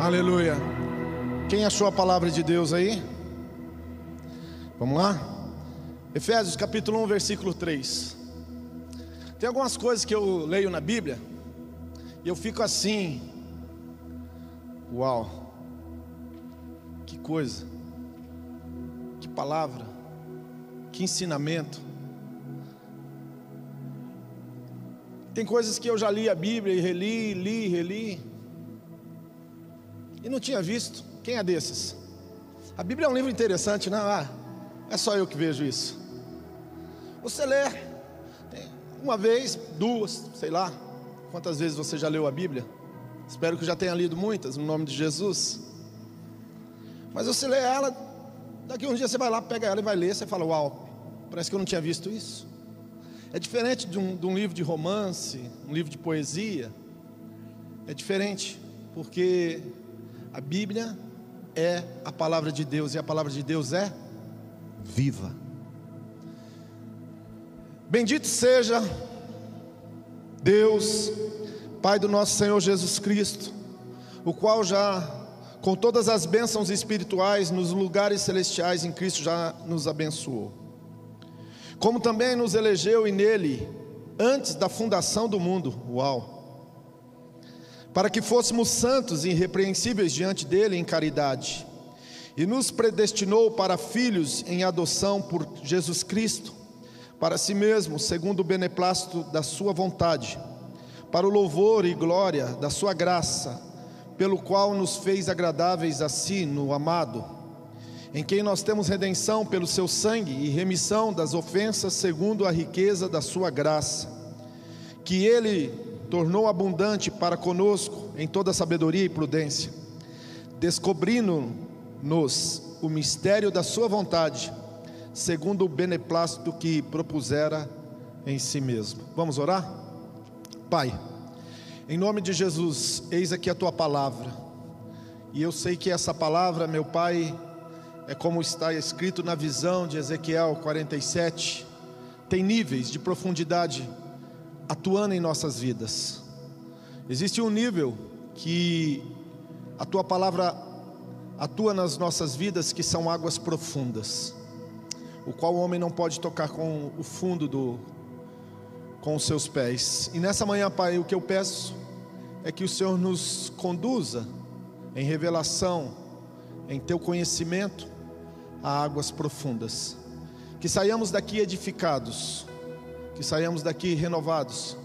Aleluia. Quem achou a palavra de Deus aí? Vamos lá? Efésios capítulo 1, versículo 3. Tem algumas coisas que eu leio na Bíblia e eu fico assim. Uau! Que coisa! Que palavra! Que ensinamento! Tem coisas que eu já li a Bíblia e reli, li, reli. E não tinha visto. Quem é desses? A Bíblia é um livro interessante, não? Ah, é só eu que vejo isso. Você lê uma vez, duas, sei lá. Quantas vezes você já leu a Bíblia? Espero que já tenha lido muitas, no nome de Jesus. Mas você lê ela, daqui um dia você vai lá, pega ela e vai ler, você fala, uau, parece que eu não tinha visto isso. É diferente de um, de um livro de romance, um livro de poesia. É diferente, porque a Bíblia é a palavra de Deus e a palavra de Deus é viva. Bendito seja Deus, Pai do nosso Senhor Jesus Cristo, o qual já, com todas as bênçãos espirituais nos lugares celestiais em Cristo, já nos abençoou. Como também nos elegeu e nele, antes da fundação do mundo, uau, para que fôssemos santos e irrepreensíveis diante dele em caridade, e nos predestinou para filhos em adoção por Jesus Cristo, para si mesmo, segundo o beneplácito da sua vontade, para o louvor e glória da sua graça, pelo qual nos fez agradáveis a si no amado em quem nós temos redenção pelo seu sangue e remissão das ofensas segundo a riqueza da sua graça, que ele tornou abundante para conosco em toda sabedoria e prudência, descobrindo-nos o mistério da sua vontade, segundo o beneplácito que propusera em si mesmo. Vamos orar? Pai, em nome de Jesus, eis aqui a tua palavra. E eu sei que essa palavra, meu Pai, é como está escrito na visão de Ezequiel 47, tem níveis de profundidade atuando em nossas vidas. Existe um nível que a tua palavra atua nas nossas vidas que são águas profundas, o qual o homem não pode tocar com o fundo do com os seus pés. E nessa manhã, Pai, o que eu peço é que o Senhor nos conduza em revelação, em teu conhecimento, a águas profundas. Que saiamos daqui edificados, que saiamos daqui renovados,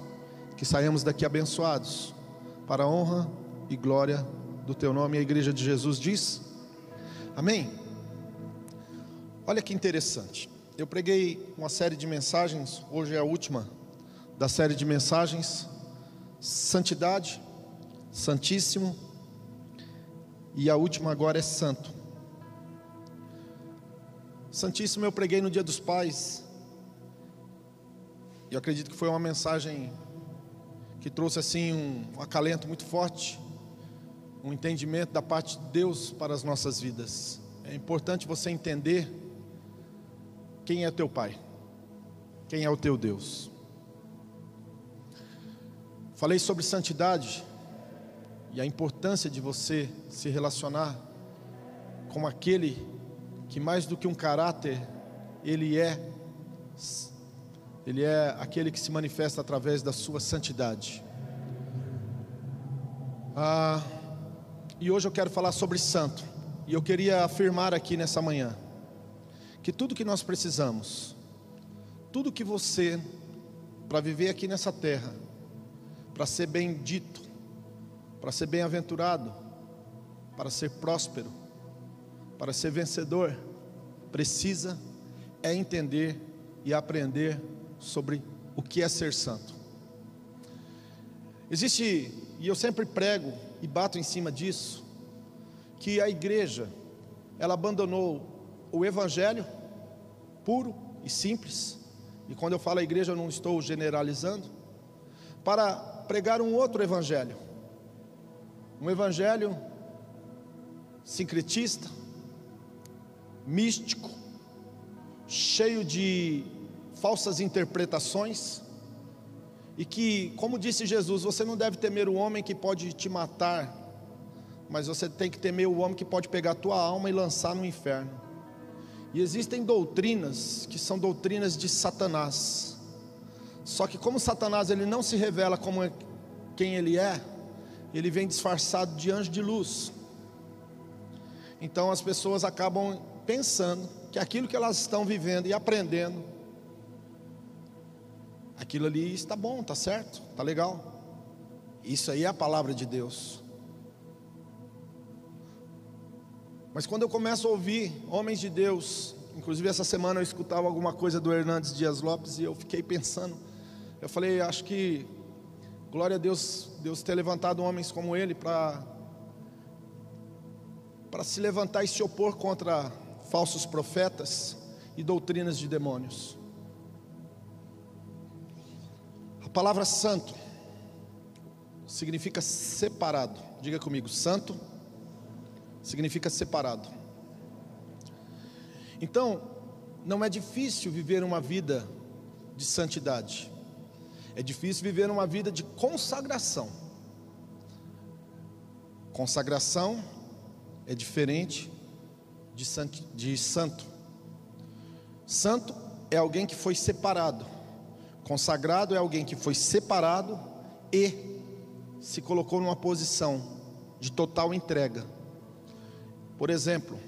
que saiamos daqui abençoados, para a honra e glória do Teu nome. A Igreja de Jesus diz: Amém. Olha que interessante. Eu preguei uma série de mensagens, hoje é a última da série de mensagens. Santidade, Santíssimo, e a última agora é Santo. Santíssimo eu preguei no Dia dos Pais. E acredito que foi uma mensagem que trouxe assim um acalento muito forte, um entendimento da parte de Deus para as nossas vidas. É importante você entender quem é teu Pai, quem é o teu Deus. Falei sobre santidade e a importância de você se relacionar com aquele que mais do que um caráter, ele é ele é aquele que se manifesta através da sua santidade. Ah, e hoje eu quero falar sobre santo. E eu queria afirmar aqui nessa manhã que tudo que nós precisamos, tudo que você para viver aqui nessa terra, para ser bendito, para ser bem-aventurado, para ser próspero, para ser vencedor, precisa é entender e aprender sobre o que é ser santo. Existe, e eu sempre prego e bato em cima disso, que a igreja, ela abandonou o evangelho puro e simples, e quando eu falo a igreja eu não estou generalizando, para pregar um outro evangelho, um evangelho sincretista, místico, cheio de falsas interpretações, e que, como disse Jesus, você não deve temer o homem que pode te matar mas você tem que temer o homem que pode pegar a tua alma e lançar no inferno. E existem doutrinas que são doutrinas de Satanás. Só que como Satanás ele não se revela como é, quem ele é, ele vem disfarçado de anjo de luz. Então as pessoas acabam pensando que aquilo que elas estão vivendo e aprendendo, aquilo ali está bom, está certo, está legal. Isso aí é a palavra de Deus. Mas quando eu começo a ouvir homens de Deus, inclusive essa semana eu escutava alguma coisa do Hernandes Dias Lopes e eu fiquei pensando, eu falei, acho que glória a Deus, Deus ter levantado homens como ele para para se levantar e se opor contra falsos profetas e doutrinas de demônios. Palavra santo significa separado. Diga comigo, santo significa separado. Então, não é difícil viver uma vida de santidade, é difícil viver uma vida de consagração. Consagração é diferente de, santo. Santo é alguém que foi separado, consagrado é alguém que foi separado e se colocou numa posição de total entrega. Por exemplo,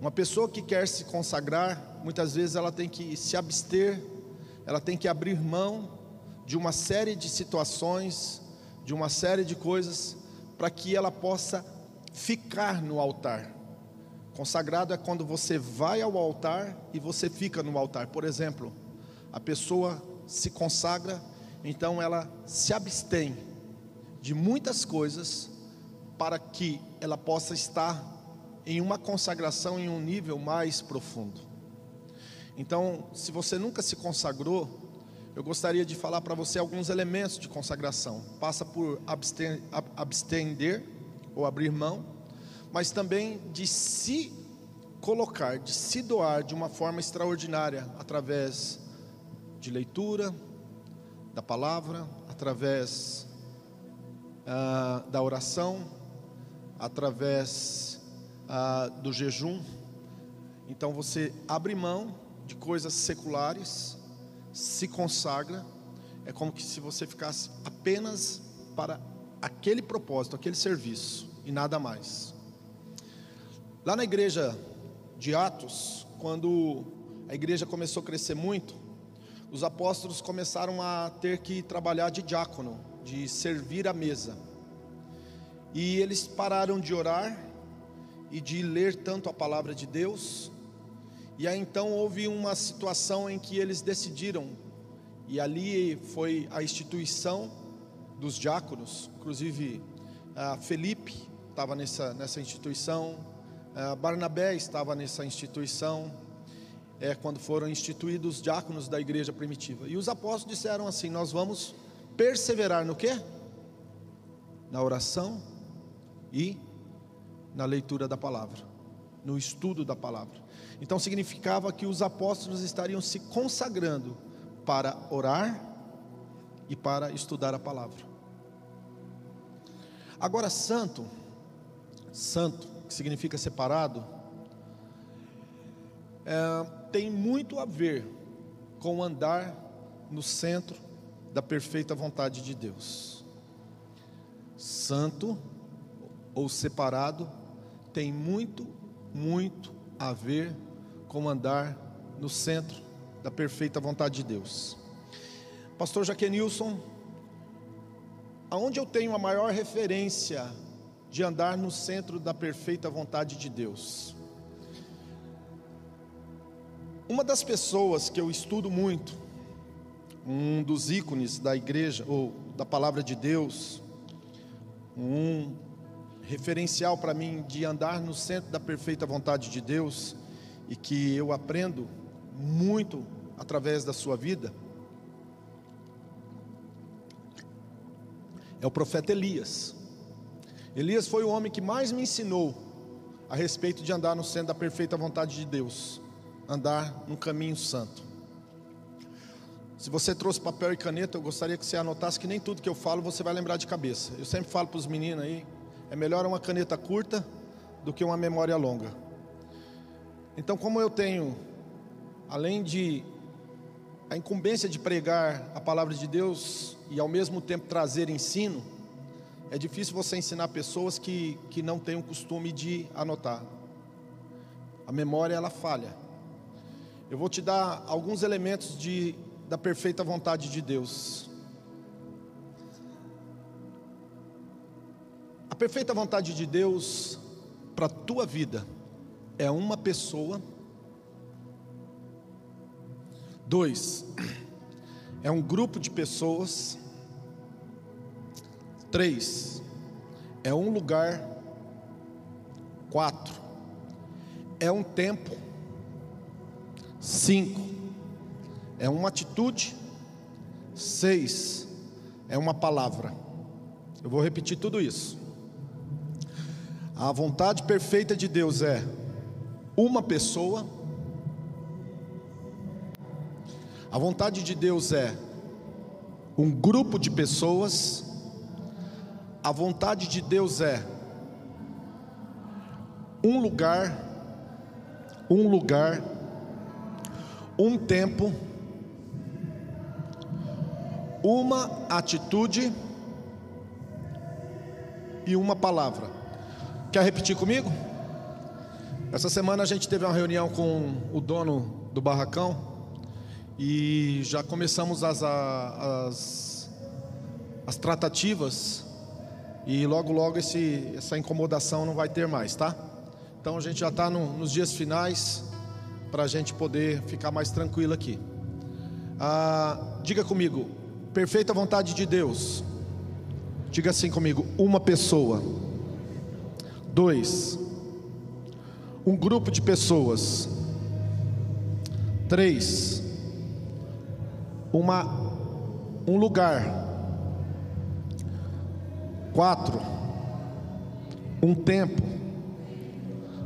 uma pessoa que quer se consagrar, muitas vezes ela tem que se abster, ela tem que abrir mão de uma série de situações, de uma série de coisas, para que ela possa ficar no altar. Consagrado é quando você vai ao altar e você fica no altar. Por exemplo, a pessoa se consagra, então ela se abstém de muitas coisas para que ela possa estar em uma consagração em um nível mais profundo. Então, se você nunca se consagrou, eu gostaria de falar para você alguns elementos de consagração. Passa por abstender ou abrir mão, mas também de se colocar, de se doar de uma forma extraordinária através de leitura da palavra, através uh, da oração, através ah, do jejum. Então você abre mão de coisas seculares, se consagra, é como que se você ficasse apenas para aquele propósito, aquele serviço e nada mais. Lá na igreja de Atos, quando a igreja começou a crescer muito, os apóstolos começaram a ter que trabalhar de diácono, de servir a mesa. E eles pararam de orar e de ler tanto a palavra de Deus. E aí então houve uma situação em que eles decidiram, e ali foi a instituição dos diáconos, inclusive Felipe estava nessa, nessa instituição, Barnabé estava nessa instituição, é, quando foram instituídos os diáconos da igreja primitiva. E os apóstolos disseram assim: Nós vamos perseverar no que? Na oração e na leitura da palavra, no estudo da palavra. Então significava que os apóstolos estariam se consagrando para orar e para estudar a palavra. Agora, santo, santo, que significa separado, é, tem muito a ver com andar no centro da perfeita vontade de Deus. Santo ou separado tem muito, muito a ver com andar no centro da perfeita vontade de Deus. Pastor Jaquenilson, aonde eu tenho a maior referência de andar no centro da perfeita vontade de Deus? Uma das pessoas que eu estudo muito, um dos ícones da igreja ou da palavra de Deus, um referencial para mim de andar no centro da perfeita vontade de Deus e que eu aprendo muito através da sua vida é o profeta Elias. Elias foi o homem que mais me ensinou a respeito de andar no centro da perfeita vontade de Deus, andar no caminho santo. Se você trouxe papel e caneta, eu gostaria que você anotasse que nem tudo que eu falo você vai lembrar de cabeça. Eu sempre falo para os meninos aí, É melhor uma caneta curta do que uma memória longa. Então, como eu tenho, além de a incumbência de pregar a palavra de Deus e ao mesmo tempo trazer ensino, é difícil você ensinar pessoas que, que não têm o costume de anotar. A memória ela falha. Eu vou te dar alguns elementos de, da perfeita vontade de Deus. A perfeita vontade de Deus para a tua vida é uma pessoa. Dois, é um grupo de pessoas. Três, é um lugar. Quatro, é um tempo. Cinco, é uma atitude. Seis, é uma palavra. Eu vou repetir tudo isso. A vontade perfeita de Deus é uma pessoa. A vontade de Deus é um grupo de pessoas. A vontade de Deus é um lugar, um lugar, um tempo, uma atitude e uma palavra. Quer repetir comigo? Essa semana a gente teve uma reunião com o dono do barracão e já começamos as, as, as tratativas e logo logo esse, essa incomodação não vai ter mais, tá? Então a gente já está no, nos dias finais para a gente poder ficar mais tranquilo aqui. Ah, diga comigo, perfeita vontade de Deus. Diga assim comigo, uma pessoa. Dois, um grupo de pessoas. Três, uma, um lugar. Quatro, um tempo.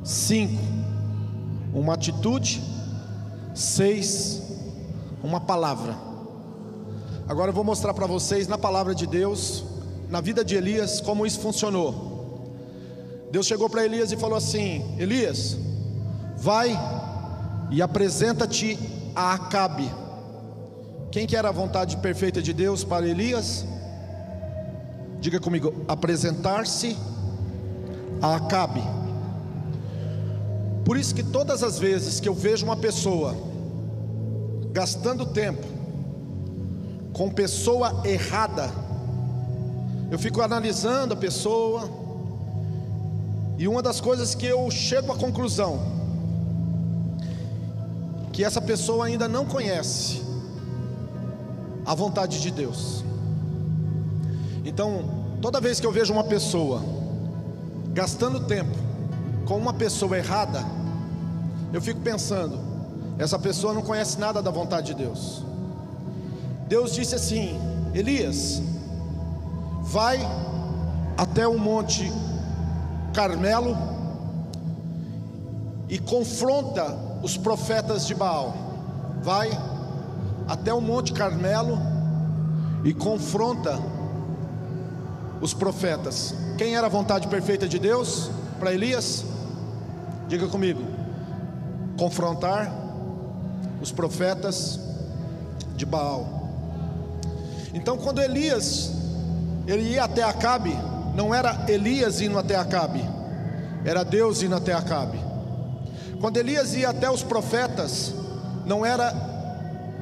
Cinco, uma atitude. Seis, uma palavra. Agora eu vou mostrar para vocês na palavra de Deus, na vida de Elias, como isso funcionou. Deus chegou para Elias e falou assim: Elias, vai e apresenta-te a Acabe. Quem que era a vontade perfeita de Deus para Elias? Diga comigo, apresentar-se a Acabe. Por isso que todas as vezes que eu vejo uma pessoa gastando tempo com pessoa errada, eu fico analisando a pessoa, e uma das coisas que eu chego à conclusão que essa pessoa ainda não conhece a vontade de Deus. Então, toda vez que eu vejo uma pessoa gastando tempo com uma pessoa errada, eu fico pensando, essa pessoa não conhece nada da vontade de Deus. Deus disse assim: Elias, vai até o monte Carmelo e confronta os profetas de Baal. Vai até o Monte Carmelo e confronta os profetas. Quem era a vontade perfeita de Deus para Elias? Diga comigo. Confrontar os profetas de Baal. Então, quando Elias ele ia até Acabe, não era Elias indo até Acabe, era Deus indo até Acabe. Quando Elias ia até os profetas, não era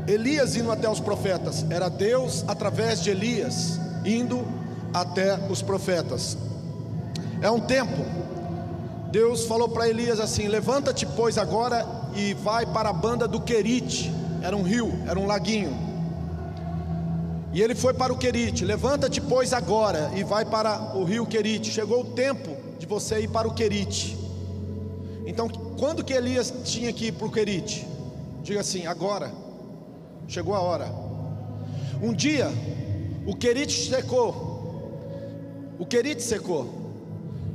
Elias indo até os profetas, era Deus através de Elias indo até os profetas. É um tempo. Deus falou para Elias assim: Levanta-te, pois, agora e vai para a banda do Querite. Era um rio, era um laguinho. E ele foi para o Querite. Levanta-te, pois, agora e vai para o rio Querite. Chegou o tempo de você ir para o Querite. Então, quando que Elias tinha que ir para o Querite? Diga assim: agora. Chegou a hora. Um dia, o Querite secou. O Querite secou.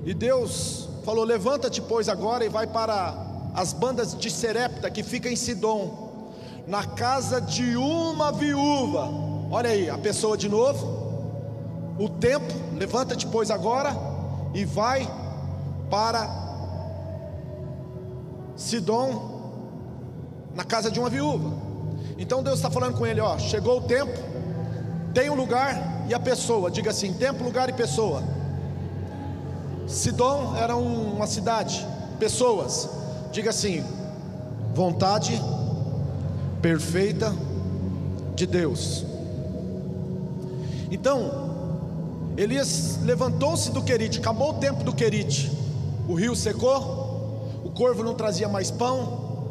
E Deus falou: Levanta-te, pois, agora e vai para as bandas de Serepta que fica em Sidom, na casa de uma viúva Olha aí, a pessoa de novo. O tempo, levanta-te, pois, agora, e vai para Sidom, na casa de uma viúva. Então Deus está falando com ele: ó, chegou o tempo, tem um lugar e a pessoa, diga assim: tempo, lugar e pessoa. Sidom era uma cidade, pessoas, diga assim: vontade perfeita de Deus. Então, Elias levantou-se do Querite, acabou o tempo do Querite, o rio secou, o corvo não trazia mais pão,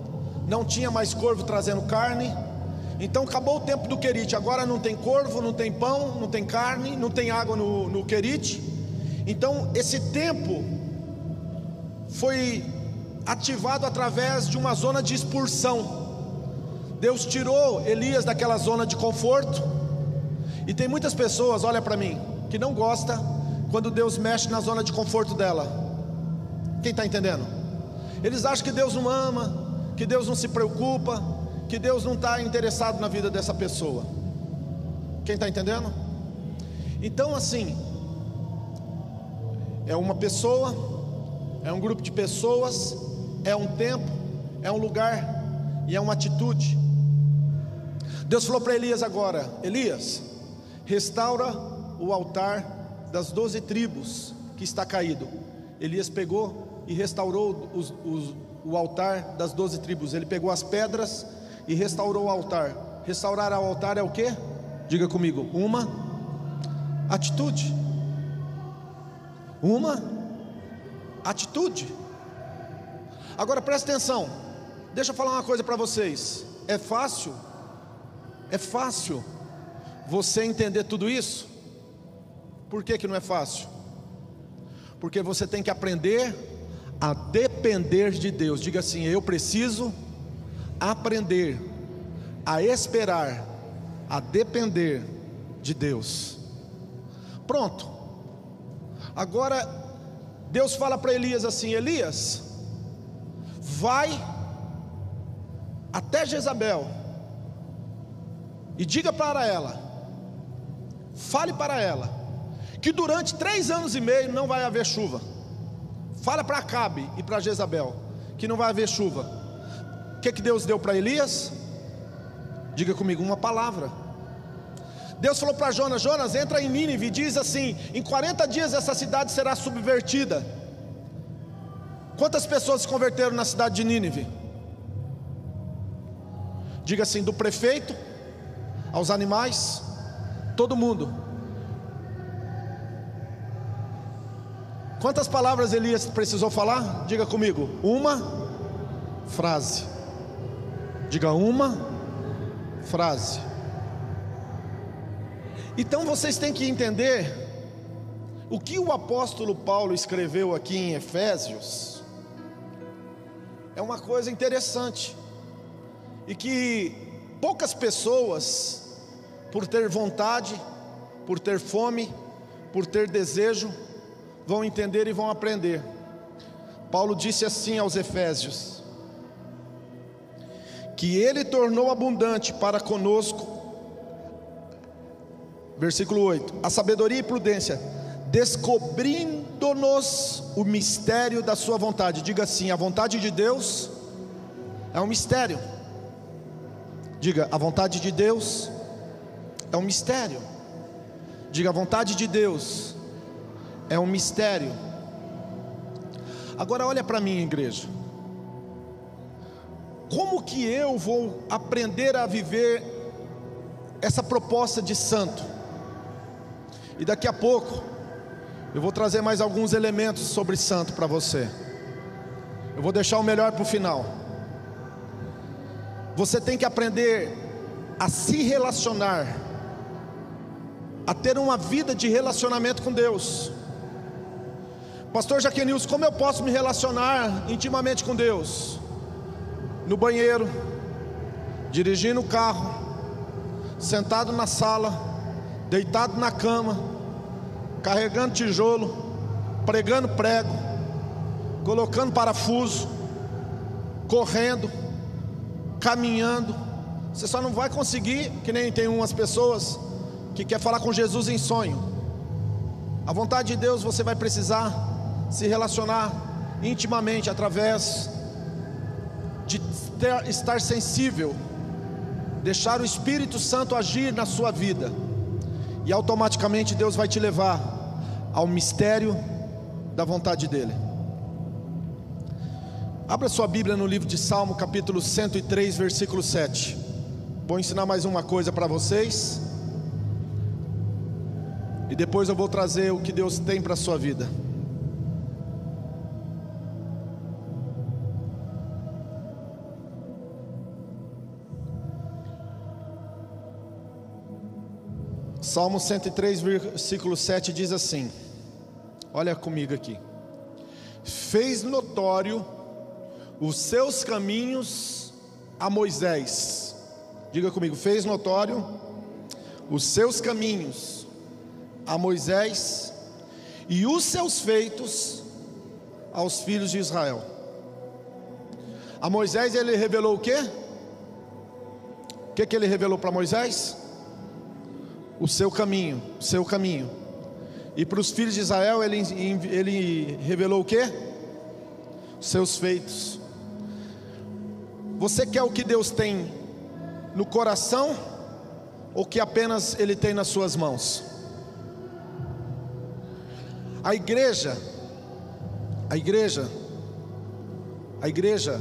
não tinha mais corvo trazendo carne, então acabou o tempo do Querite, agora não tem corvo, não tem pão, não tem carne, não tem água no, no Querite, então esse tempo foi ativado através de uma zona de expulsão. Deus tirou Elias daquela zona de conforto. E tem muitas pessoas, olha para mim, que não gosta quando Deus mexe na zona de conforto dela. Quem está entendendo? Eles acham que Deus não ama, que Deus não se preocupa, que Deus não está interessado na vida dessa pessoa. Quem está entendendo? Então, assim, é uma pessoa, é um grupo de pessoas, é um tempo, é um lugar e é uma atitude. Deus falou para Elias agora: Elias, restaura o altar das doze tribos que está caído. Elias pegou e restaurou os, os, o altar das doze tribos. Ele pegou as pedras e restaurou o altar. Restaurar o altar é o que? Diga comigo, uma atitude. Uma atitude. Agora presta atenção. Deixa eu falar uma coisa para vocês. É fácil? É fácil você entender tudo isso? Por que, que não é fácil? Porque você tem que aprender a depender de Deus. Diga assim: eu preciso aprender a esperar, a depender de Deus. Pronto. Agora Deus fala para Elias assim: Elias, vai até Jezabel e diga para ela, fale para ela, que durante três anos e meio não vai haver chuva. Fala para Acabe e para Jezabel que não vai haver chuva. O que, que Deus deu para Elias? Diga comigo uma palavra. Deus falou para Jonas: Jonas, entra em Nínive e diz assim: em 40 dias essa cidade será subvertida. Quantas pessoas se converteram na cidade de Nínive? Diga assim: do prefeito aos animais, todo mundo. Quantas palavras Elias precisou falar? Diga comigo, uma frase. Diga uma frase. Então vocês têm que entender o que o apóstolo Paulo escreveu aqui em Efésios. É uma coisa interessante e que poucas pessoas por ter vontade, por ter fome, por ter desejo, vão entender e vão aprender. Paulo disse assim aos Efésios: que ele tornou abundante para conosco, versículo 8: a sabedoria e prudência, descobrindo-nos o mistério da Sua vontade. Diga assim: a vontade de Deus é um mistério. Diga, a vontade de Deus é um mistério. Diga, a vontade de Deus é um mistério. Agora olha para mim, igreja. Como que eu vou aprender a viver essa proposta de santo? E daqui a pouco eu vou trazer mais alguns elementos sobre santo para você. Eu vou deixar o melhor para o final. Você tem que aprender a se relacionar a ter uma vida de relacionamento com Deus. Pastor Jaquenils, como eu posso me relacionar intimamente com Deus? No banheiro, dirigindo o carro, sentado na sala, deitado na cama, carregando tijolo, pregando prego, colocando parafuso, correndo, caminhando. Você só não vai conseguir, que nem tem umas pessoas que quer falar com Jesus em sonho. A vontade de Deus você vai precisar se relacionar intimamente através de ter, estar sensível, deixar o Espírito Santo agir na sua vida, e automaticamente Deus vai te levar ao mistério da vontade dEle. Abra sua Bíblia no livro de Salmo, capítulo 103, versículo 7. Vou ensinar mais uma coisa para vocês. E depois eu vou trazer o que Deus tem para a sua vida. Salmo 103, versículo 7 diz assim: Olha comigo aqui. Fez notório os seus caminhos a Moisés. Diga comigo, fez notório os seus caminhos a Moisés e os seus feitos aos filhos de Israel. A Moisés ele revelou o quê? O que, que ele revelou para Moisés? O seu caminho, o seu caminho. E para os filhos de Israel ele, ele revelou o? Os seus feitos. Você quer o que Deus tem no coração ou que apenas Ele tem nas suas mãos? A igreja, a igreja, a igreja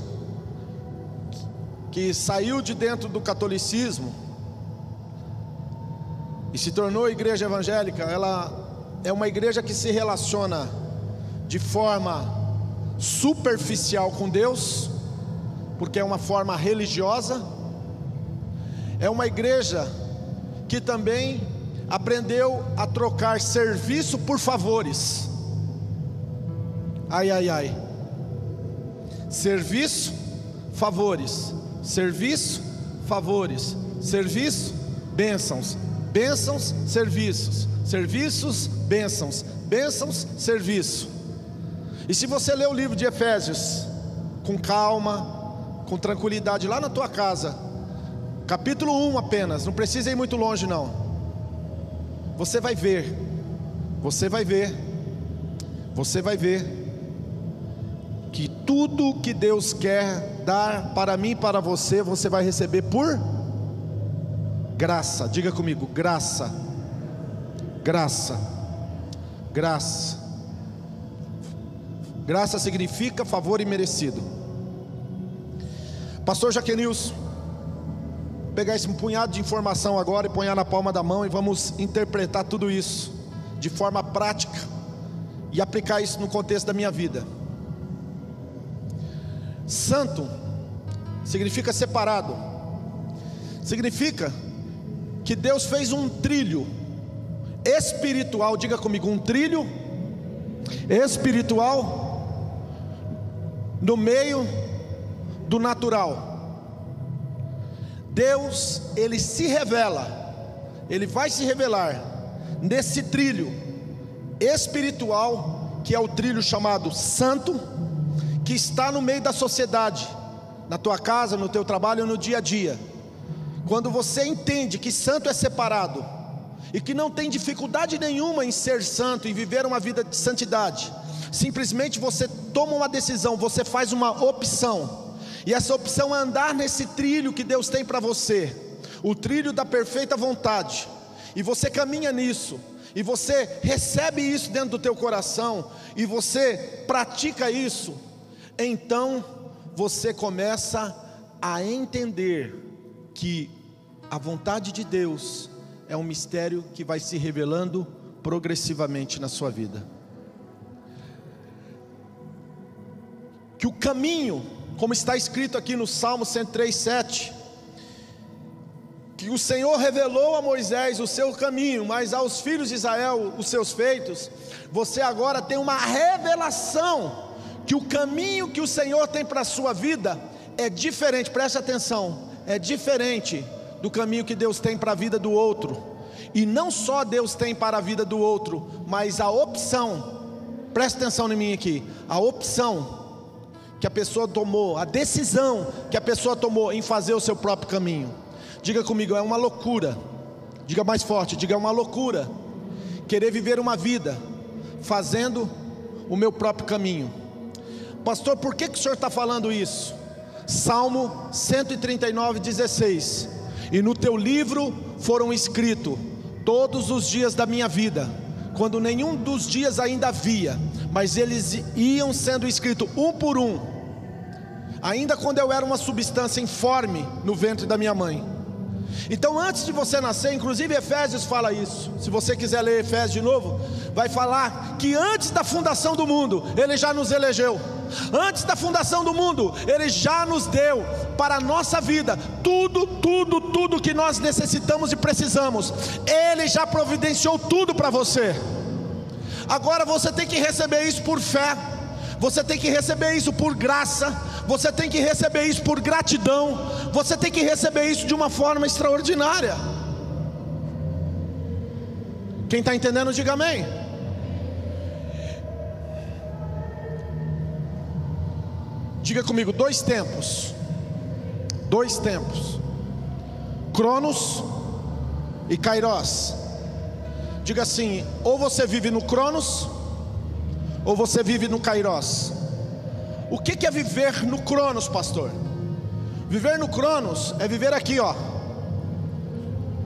que saiu de dentro do catolicismo e se tornou igreja evangélica, ela é uma igreja que se relaciona de forma superficial com Deus porque é uma forma religiosa, é uma igreja que também aprendeu a trocar serviço por favores. Ai, ai, ai. Serviço, favores. Serviço, favores. Serviço, bênçãos. Bênçãos, serviços. Serviços, bênçãos. Bênçãos, serviço. E se você ler o livro de Efésios com calma, com tranquilidade lá na tua casa, capítulo 1 apenas, não precisa ir muito longe não. Você vai ver, você vai ver, você vai ver que tudo que Deus quer dar para mim e para você, você vai receber por graça. Diga comigo, graça. Graça. Graça. Graça significa favor imerecido. Pastor Jaquenilson, pegar esse punhado de informação agora e pôr na palma da mão e vamos interpretar tudo isso de forma prática e aplicar isso no contexto da minha vida. Santo significa separado, significa que Deus fez um trilho espiritual, diga comigo, um trilho espiritual no meio do natural. Deus, ele se revela, ele vai se revelar nesse trilho espiritual, que é o trilho chamado santo, que está no meio da sociedade, na tua casa, no teu trabalho, no dia a dia. Quando você entende que santo é separado e que não tem dificuldade nenhuma em ser santo e viver uma vida de santidade, simplesmente você toma uma decisão, você faz uma opção e essa opção é andar nesse trilho que Deus tem para você, o trilho da perfeita vontade. E você caminha nisso, e você recebe isso dentro do teu coração, e você pratica isso. Então você começa a entender que a vontade de Deus é um mistério que vai se revelando progressivamente na sua vida. Que o caminho como está escrito aqui no Salmo 103, 7, que o Senhor revelou a Moisés o seu caminho, mas aos filhos de Israel os seus feitos, você agora tem uma revelação que o caminho que o Senhor tem para a sua vida é diferente, preste atenção, é diferente do caminho que Deus tem para a vida do outro. E não só Deus tem para a vida do outro, mas a opção, preste atenção em mim aqui, a opção que a pessoa tomou, a decisão que a pessoa tomou em fazer o seu próprio caminho. Diga comigo, é uma loucura. Diga mais forte, diga é uma loucura. Querer viver uma vida fazendo o meu próprio caminho. Pastor, por que, que o senhor está falando isso? Salmo 139, 16. E no teu livro foram escritos todos os dias da minha vida, quando nenhum dos dias ainda havia, mas eles iam sendo escritos um por um, ainda quando eu era uma substância informe no ventre da minha mãe. Então, antes de você nascer, inclusive Efésios fala isso. Se você quiser ler Efésios de novo, vai falar que antes da fundação do mundo, Ele já nos elegeu. Antes da fundação do mundo, Ele já nos deu para a nossa vida tudo, tudo, tudo que nós necessitamos e precisamos. Ele já providenciou tudo para você. Agora você tem que receber isso por fé. Você tem que receber isso por graça, você tem que receber isso por gratidão, você tem que receber isso de uma forma extraordinária. Quem está entendendo, diga amém. Diga comigo, dois tempos. Dois tempos. Cronos e Kairos. Diga assim: ou você vive no Cronos, ou você vive no Kairos. O que é viver no Cronos, pastor? Viver no Cronos é viver aqui, ó.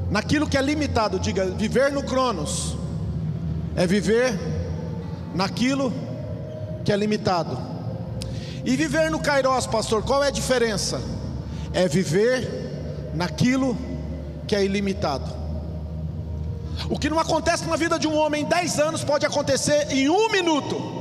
Naquilo que é limitado, diga, viver no Cronos é viver naquilo que é limitado. E viver no Kairos, pastor, qual é a diferença? É viver naquilo que é ilimitado. O que não acontece na vida de um homem em 10 anos pode acontecer em um minuto.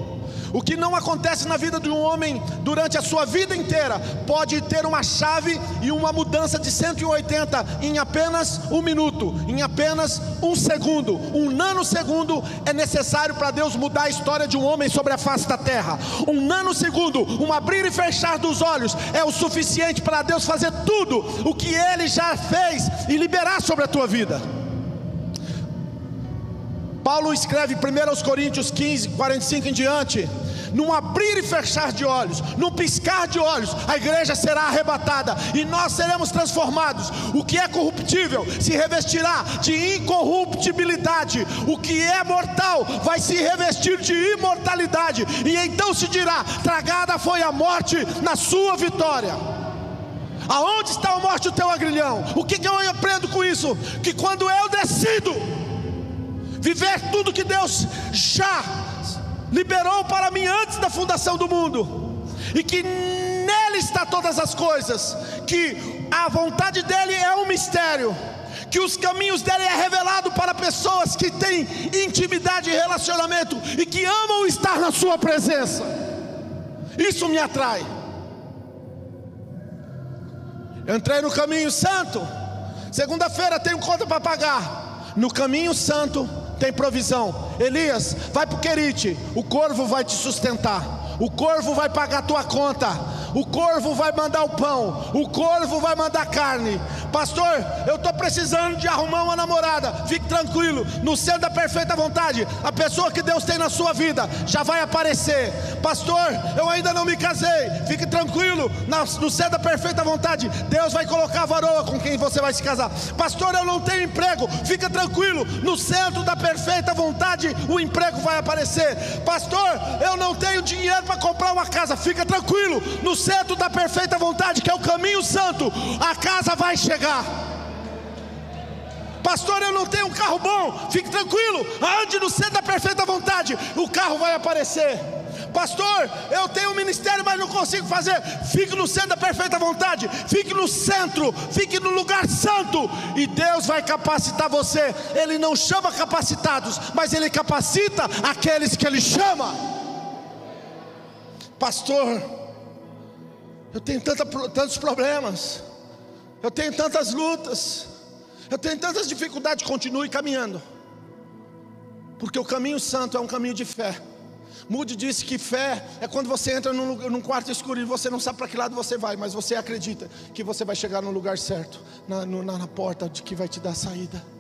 O que não acontece na vida de um homem durante a sua vida inteira pode ter uma chave e uma mudança de 180 em apenas um minuto, em apenas um segundo. Um nanosegundo é necessário para Deus mudar a história de um homem sobre a face da terra. Um nanosegundo, um abrir e fechar dos olhos, é o suficiente para Deus fazer tudo o que Ele já fez e liberar sobre a tua vida. Paulo escreve 1 Coríntios 15, 45 em diante num abrir e fechar de olhos, num piscar de olhos, a igreja será arrebatada e nós seremos transformados. O que é corruptível se revestirá de incorruptibilidade, o que é mortal vai se revestir de imortalidade, e então se dirá: tragada foi a morte na sua vitória. Aonde está a morte, o teu agrilhão? O que, que eu aprendo com isso? Que quando eu decido viver tudo que Deus já liberou para mim antes da fundação do mundo, e que nele está todas as coisas, que a vontade dele é um mistério, que os caminhos dele é revelado para pessoas que têm intimidade e relacionamento e que amam estar na sua presença. Isso me atrai. Entrei no caminho santo. Segunda-feira tenho conta para pagar. No caminho santo tem provisão. Elias, vai para o Querite, o corvo vai te sustentar, o corvo vai pagar a tua conta o corvo vai mandar o pão, o corvo vai mandar carne. Pastor, eu estou precisando de arrumar uma namorada. Fique tranquilo, no centro da perfeita vontade, a pessoa que Deus tem na sua vida já vai aparecer. Pastor, eu ainda não me casei. Fique tranquilo, no centro da perfeita vontade, Deus vai colocar a varoa com quem você vai se casar. Pastor, eu não tenho emprego. Fica tranquilo, no centro da perfeita vontade, o emprego vai aparecer. Pastor, eu não tenho dinheiro para comprar uma casa. Fica tranquilo, no centro da perfeita vontade, que é o caminho santo, a casa vai chegar. Pastor, eu não tenho um carro bom, fique tranquilo, ande no centro da perfeita vontade, o carro vai aparecer. Pastor, eu tenho um ministério, mas não consigo fazer. Fique no centro da perfeita vontade, fique no centro, fique no lugar santo, e Deus vai capacitar você. Ele não chama capacitados, mas Ele capacita aqueles que Ele chama. Pastor, eu tenho tanta, tantos problemas, eu tenho tantas lutas, eu tenho tantas dificuldades. Continue caminhando, porque o caminho santo é um caminho de fé. Mude disse que fé é quando você entra num, num, quarto escuro e você não sabe para que lado você vai, mas você acredita que você vai chegar no lugar certo, na, no, na, na porta de que vai te dar saída.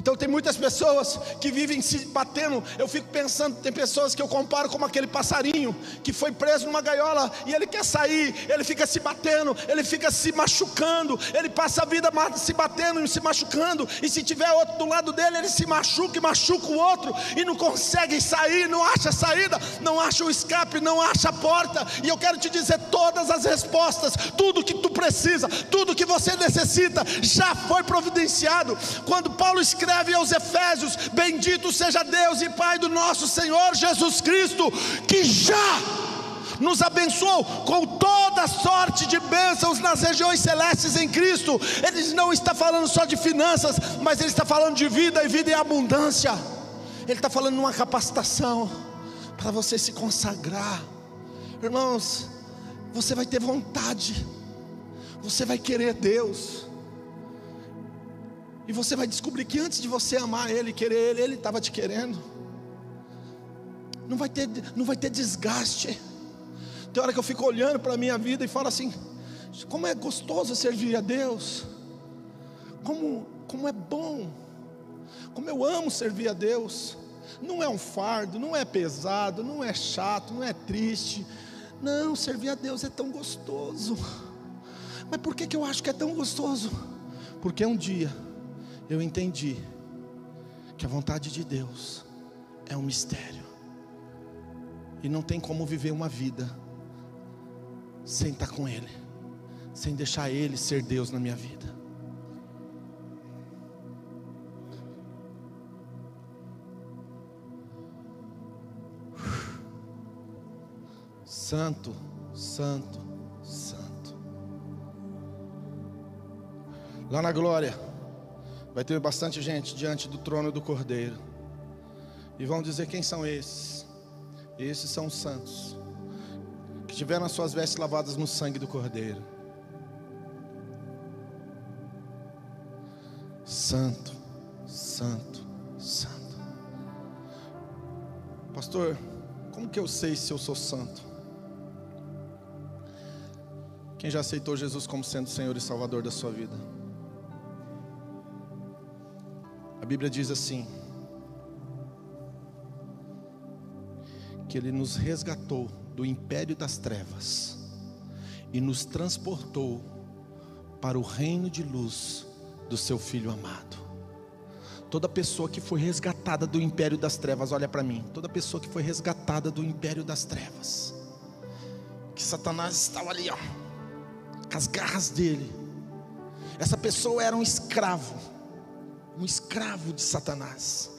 Então tem muitas pessoas que vivem se batendo. Eu fico pensando, tem pessoas que eu comparo como aquele passarinho que foi preso numa gaiola e ele quer sair, ele fica se batendo, ele fica se machucando, ele passa a vida se batendo e se machucando, e se tiver outro do lado dele, ele se machuca e machuca o outro e não consegue sair, não acha saída, não acha o escape, não acha a porta. E eu quero te dizer todas as respostas, tudo que tu precisa, tudo que você necessita já foi providenciado. Quando Paulo escreve aos Efésios: Bendito seja Deus e Pai do nosso Senhor Jesus Cristo, que já nos abençoou com toda sorte de bênçãos nas regiões celestes em Cristo. Ele não está falando só de finanças, mas ele está falando de vida e vida em abundância. Ele está falando de uma capacitação para você se consagrar, irmãos. Você vai ter vontade, você vai querer Deus. E você vai descobrir que antes de você amar Ele, querer Ele, Ele estava te querendo. Não vai ter, não vai ter desgaste. Tem hora que eu fico olhando para a minha vida e falo assim: como é gostoso servir a Deus, como, como é bom, como eu amo servir a Deus. Não é um fardo, não é pesado, não é chato, não é triste. Não, servir a Deus é tão gostoso. Mas por que, que eu acho que é tão gostoso? Porque um dia eu entendi que a vontade de Deus é um mistério. E não tem como viver uma vida sem estar com Ele, sem deixar Ele ser Deus na minha vida. Santo, Santo, Santo. Lá na glória. Vai ter bastante gente diante do trono do Cordeiro. E vão dizer quem são esses. Esses são os santos que tiveram as suas vestes lavadas no sangue do Cordeiro. Santo, santo, santo. Pastor, como que eu sei se eu sou santo? Quem já aceitou Jesus como sendo Senhor e Salvador da sua vida? Bíblia diz assim: que Ele nos resgatou do império das trevas e nos transportou para o reino de luz do Seu Filho amado. Toda pessoa que foi resgatada do império das trevas, olha para mim. Toda pessoa que foi resgatada do império das trevas, que Satanás estava ali, ó, com as garras dele. Essa pessoa era um escravo um escravo de Satanás.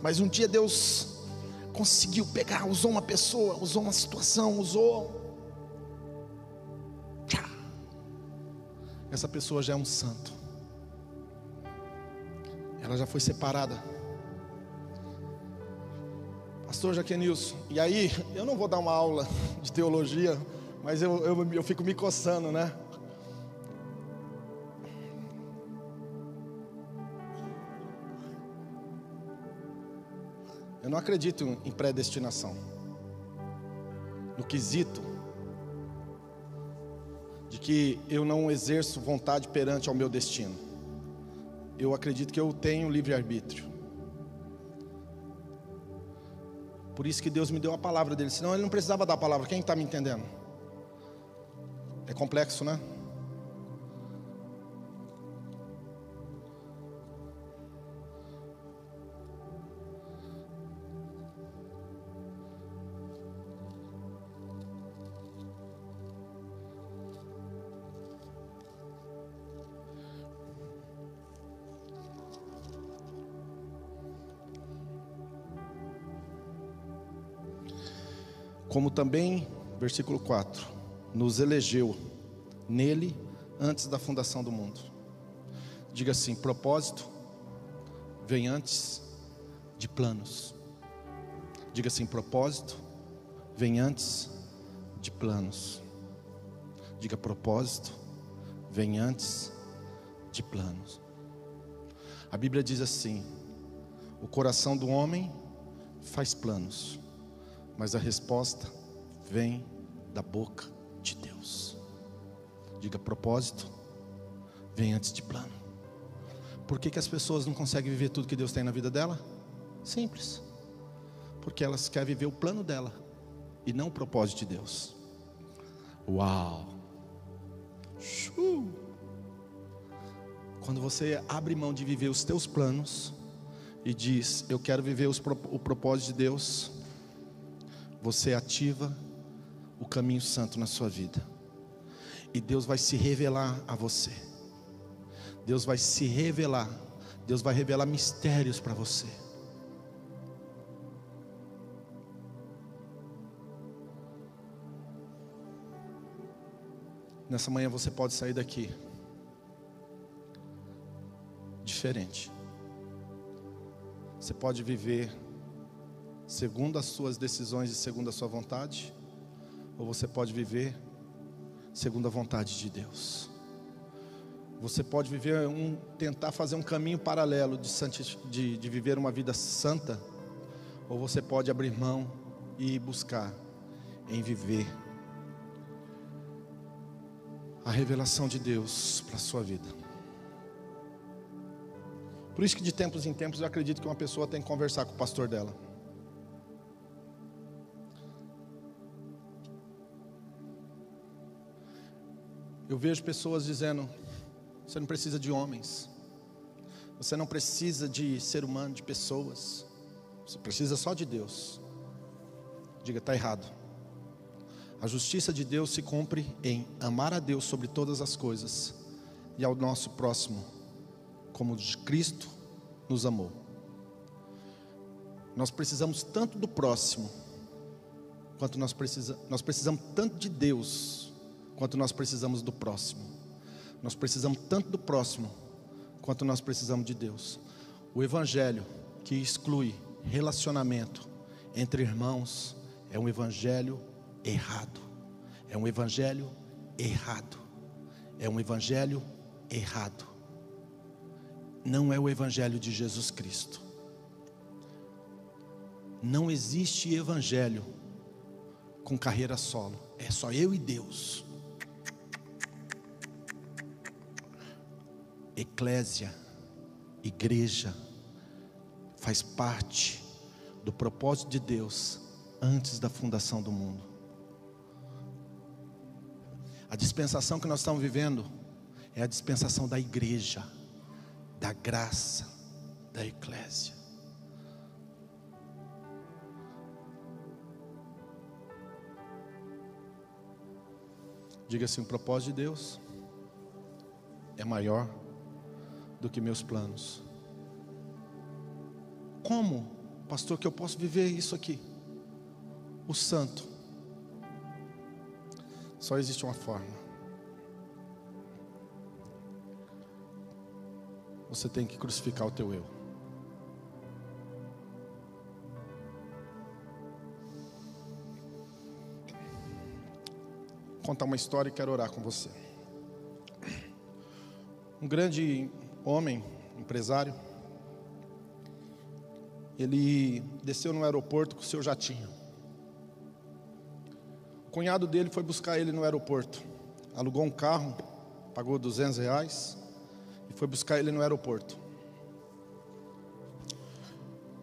Mas um dia Deus conseguiu pegar, usou uma pessoa, usou uma situação, usou. Essa pessoa já é um santo. Ela já foi separada. Pastor Jaquenilson, e aí, eu não vou dar uma aula de teologia, mas eu, eu, eu fico me coçando, né? Eu não acredito em predestinação. No quesito de que eu não exerço vontade perante ao meu destino. Eu acredito que eu tenho livre-arbítrio. Por isso que Deus me deu a palavra dele, senão ele não precisava dar a palavra. Quem está me entendendo? É complexo, né? Como também, versículo 4, nos elegeu nele antes da fundação do mundo. Diga assim: propósito vem antes de planos. Diga assim: propósito vem antes de planos. Diga propósito vem antes de planos. A Bíblia diz assim: o coração do homem faz planos mas a resposta vem da boca de Deus. Diga propósito, vem antes de plano. Por que, que as pessoas não conseguem viver tudo que Deus tem na vida dela? Simples. Porque elas querem viver o plano dela e não o propósito de Deus. Uau! Quando você abre mão de viver os teus planos e diz, eu quero viver os, o propósito de Deus, você ativa o caminho santo na sua vida. E Deus vai se revelar a você. Deus vai se revelar. Deus vai revelar mistérios para você. Nessa manhã você pode sair daqui diferente. Você pode viver segundo as suas decisões e segundo a sua vontade, ou você pode viver segundo a vontade de Deus. Você pode viver um, tentar fazer um caminho paralelo de, de, de viver uma vida santa, ou você pode abrir mão e buscar em viver a revelação de Deus para a sua vida. Por isso que de tempos em tempos eu acredito que uma pessoa tem que conversar com o pastor dela. Eu vejo pessoas dizendo: você não precisa de homens, você não precisa de ser humano, de pessoas, você precisa só de Deus. Diga, está errado. A justiça de Deus se cumpre em amar a Deus sobre todas as coisas e ao nosso próximo, como Cristo nos amou. Nós precisamos tanto do próximo, quanto nós, precisa, nós precisamos tanto de Deus, quanto nós precisamos do próximo. Nós precisamos tanto do próximo, quanto nós precisamos de Deus. O Evangelho que exclui relacionamento entre irmãos é um Evangelho errado. É um evangelho errado. É um evangelho errado. Não é o evangelho de Jesus Cristo. Não existe evangelho com carreira solo. É só eu e Deus. Eclésia, igreja, faz parte do propósito de Deus antes da fundação do mundo. A dispensação que nós estamos vivendo é a dispensação da igreja, da graça, da eclésia. Diga assim: o propósito de Deus é maior do que meus planos. Como, pastor, que eu posso viver isso aqui? O santo só existe uma forma. Você tem que crucificar o teu eu. Contar uma história e quero orar com você. Um grande homem, empresário, ele desceu no aeroporto com o seu jatinho cunhado dele foi buscar ele no aeroporto. Alugou um carro, pagou 200 reais e foi buscar ele no aeroporto.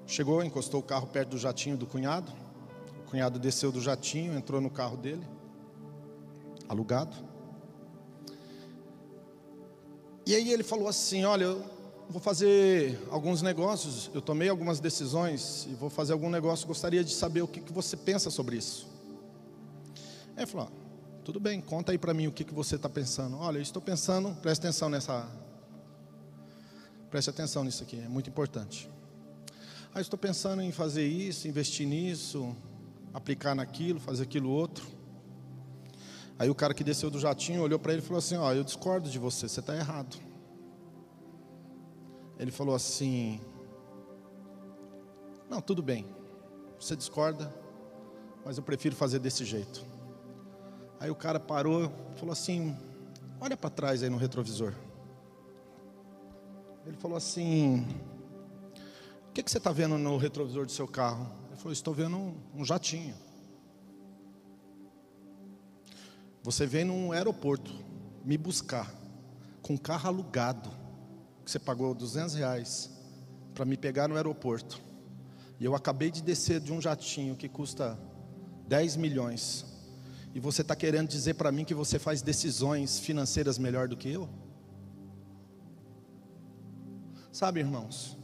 Chegou, encostou o carro perto do jatinho do cunhado. O cunhado desceu do jatinho, entrou no carro dele, alugado. E aí ele falou assim: Olha, eu vou fazer alguns negócios, eu tomei algumas decisões e vou fazer algum negócio. Gostaria de saber o que, que você pensa sobre isso. Aí falou: tudo bem, conta aí para mim o que, que você está pensando. Olha, eu estou pensando, preste atenção nessa. Preste atenção nisso aqui, é muito importante. Ah, estou pensando em fazer isso, investir nisso, aplicar naquilo, fazer aquilo outro. Aí o cara que desceu do jatinho olhou para ele e falou assim: Ó, eu discordo de você, você está errado. Ele falou assim: Não, tudo bem, você discorda, mas eu prefiro fazer desse jeito. Aí o cara parou e falou assim: Olha para trás aí no retrovisor. Ele falou assim: O que, que você está vendo no retrovisor do seu carro? Ele falou: Estou vendo um, um jatinho. Você vem num aeroporto me buscar com carro alugado que você pagou 200 reais para me pegar no aeroporto. E eu acabei de descer de um jatinho que custa 10 milhões. E você está querendo dizer para mim que você faz decisões financeiras melhor do que eu? Sabe, irmãos?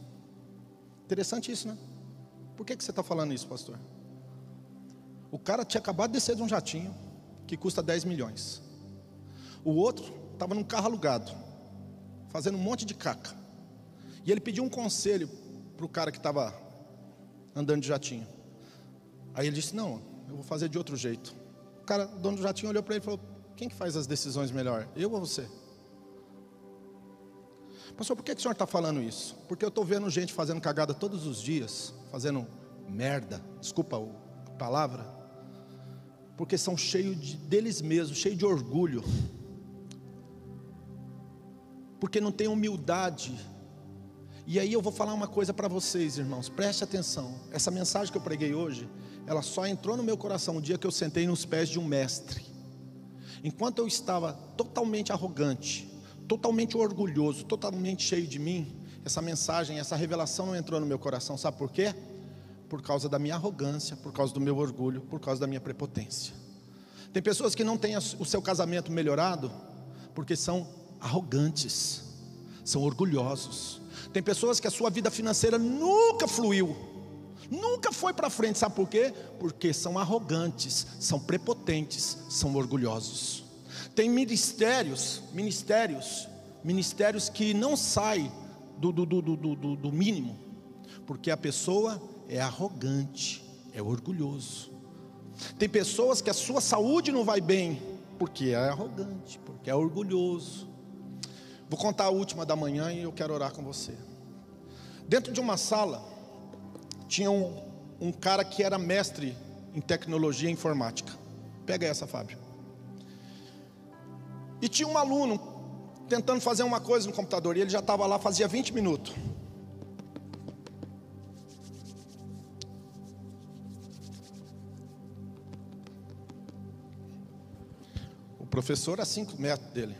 Interessante isso, né? Por que, que você está falando isso, pastor? O cara tinha acabado de descer de um jatinho que custa 10 milhões. O outro estava num carro alugado, fazendo um monte de caca. E ele pediu um conselho para o cara que estava andando de jatinho. Aí ele disse: Não, eu vou fazer de outro jeito. O cara, o dono do jatinho, olhou para ele e falou: Quem que faz as decisões melhor, eu ou você? Pastor, por que, que o senhor está falando isso? Porque eu estou vendo gente fazendo cagada todos os dias, fazendo merda, desculpa a palavra, porque são cheios de, deles mesmos, cheios de orgulho, porque não tem humildade. E aí eu vou falar uma coisa para vocês, irmãos, preste atenção. Essa mensagem que eu preguei hoje, ela só entrou no meu coração o dia que eu sentei nos pés de um mestre. Enquanto eu estava totalmente arrogante, totalmente orgulhoso, totalmente cheio de mim, essa mensagem, essa revelação não entrou no meu coração, sabe por quê? Por causa da minha arrogância, por causa do meu orgulho, por causa da minha prepotência. Tem pessoas que não têm o seu casamento melhorado porque são arrogantes, são orgulhosos. Tem pessoas que a sua vida financeira nunca fluiu, nunca foi para frente, sabe por quê? Porque são arrogantes, são prepotentes, são orgulhosos. Tem ministérios, ministérios, ministérios que não saem do, do, do, do, do mínimo, porque a pessoa é arrogante, é orgulhoso. Tem pessoas que a sua saúde não vai bem, porque é arrogante, porque é orgulhoso. Vou contar a última da manhã e eu quero orar com você. Dentro de uma sala, tinha um, um cara que era mestre em tecnologia informática. Pega essa, Fábio. E tinha um aluno tentando fazer uma coisa no computador, e ele já estava lá fazia 20 minutos. Professor a 5 metros dele.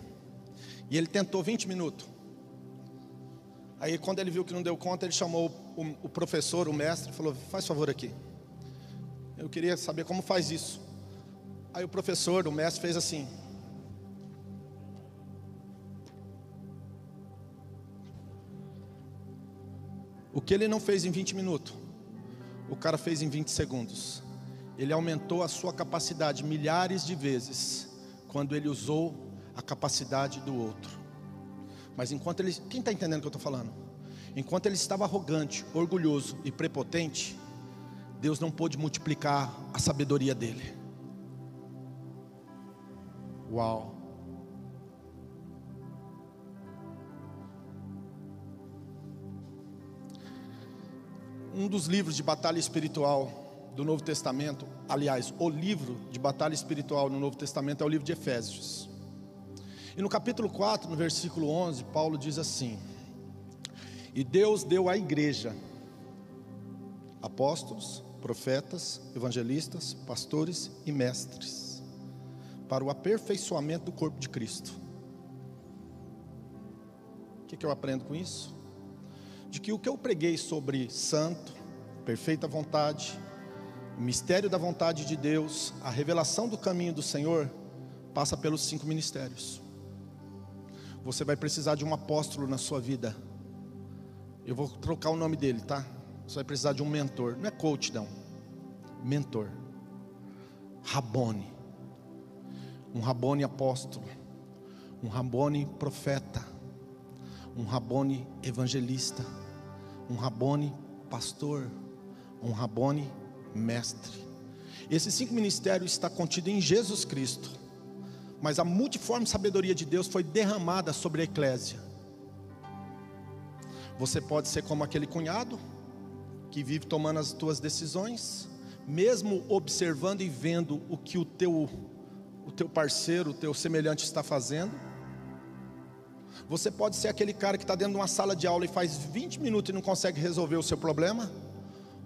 E ele tentou 20 minutos. Aí quando ele viu que não deu conta, ele chamou o, o professor, o mestre, e falou: Faz favor aqui. Eu queria saber como faz isso. Aí o professor, o mestre, fez assim. O que ele não fez em 20 minutos, o cara fez em 20 segundos. Ele aumentou a sua capacidade milhares de vezes quando ele usou a capacidade do outro. Mas enquanto ele, quem está entendendo o que eu estou falando? Enquanto ele estava arrogante, orgulhoso e prepotente, Deus não pôde multiplicar a sabedoria dele. Uau! um dos livros de batalha espiritual do Novo Testamento, aliás, o livro de batalha espiritual no Novo Testamento é o livro de Efésios. E no capítulo 4, no versículo 11, Paulo diz assim: E Deus deu à igreja apóstolos, profetas, evangelistas, pastores e mestres, para o aperfeiçoamento do corpo de Cristo. O que, que eu aprendo com isso? de que o que eu preguei sobre santo, perfeita vontade, o mistério da vontade de Deus, a revelação do caminho do Senhor, passa pelos cinco ministérios. Você vai precisar de um apóstolo na sua vida. Eu vou trocar o nome dele, tá? Você vai precisar de um mentor. Não é coach, não. Mentor. Rabone. Um Rabone apóstolo. Um Rabone profeta. Um Rabone evangelista um Rabone pastor, um Rabone mestre. Esses cinco ministérios está contido em Jesus Cristo, mas a multiforme sabedoria de Deus foi derramada sobre a eclésia. Você pode ser como aquele cunhado que vive tomando as tuas decisões, mesmo observando e vendo o que o teu o teu parceiro, o teu semelhante está fazendo você pode ser aquele cara que está dentro de uma sala de aula e faz 20 minutos e não consegue resolver o seu problema,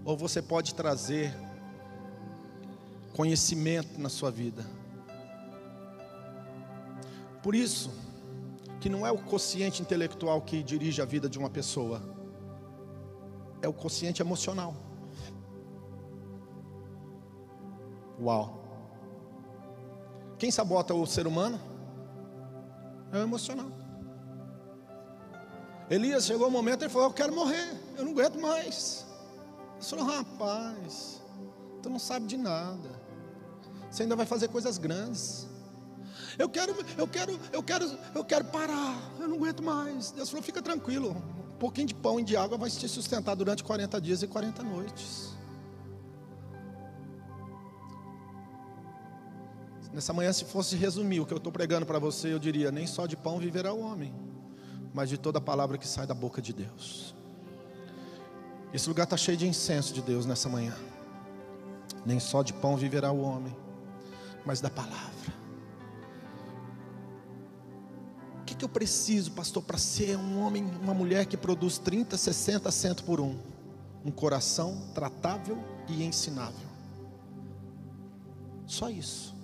ou você pode trazer conhecimento na sua vida. Por isso que não é o consciente intelectual que dirige a vida de uma pessoa, é o consciente emocional. Uau! Quem sabota o ser humano? É o emocional. Elias chegou um momento e falou: Eu quero morrer, eu não aguento mais. Ele falou: Rapaz, tu não sabe de nada, você ainda vai fazer coisas grandes. Eu quero, eu quero, eu quero, eu quero parar. Eu não aguento mais. Deus falou: fica tranquilo. Um pouquinho de pão e de água vai te sustentar durante 40 dias e 40 noites. Nessa manhã, se fosse resumir o que eu estou pregando para você, eu diria: nem só de pão viverá o homem, mas de toda palavra que sai da boca de Deus. Esse lugar está cheio de incenso de Deus nessa manhã. Nem só de pão viverá o homem, mas da palavra. que, que eu preciso, pastor, para ser um homem, uma mulher que produz 30, 60, 100 por um? Um coração tratável e ensinável. Só isso.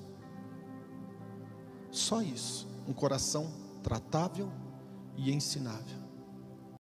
Só isso. Um coração tratável e ensinável.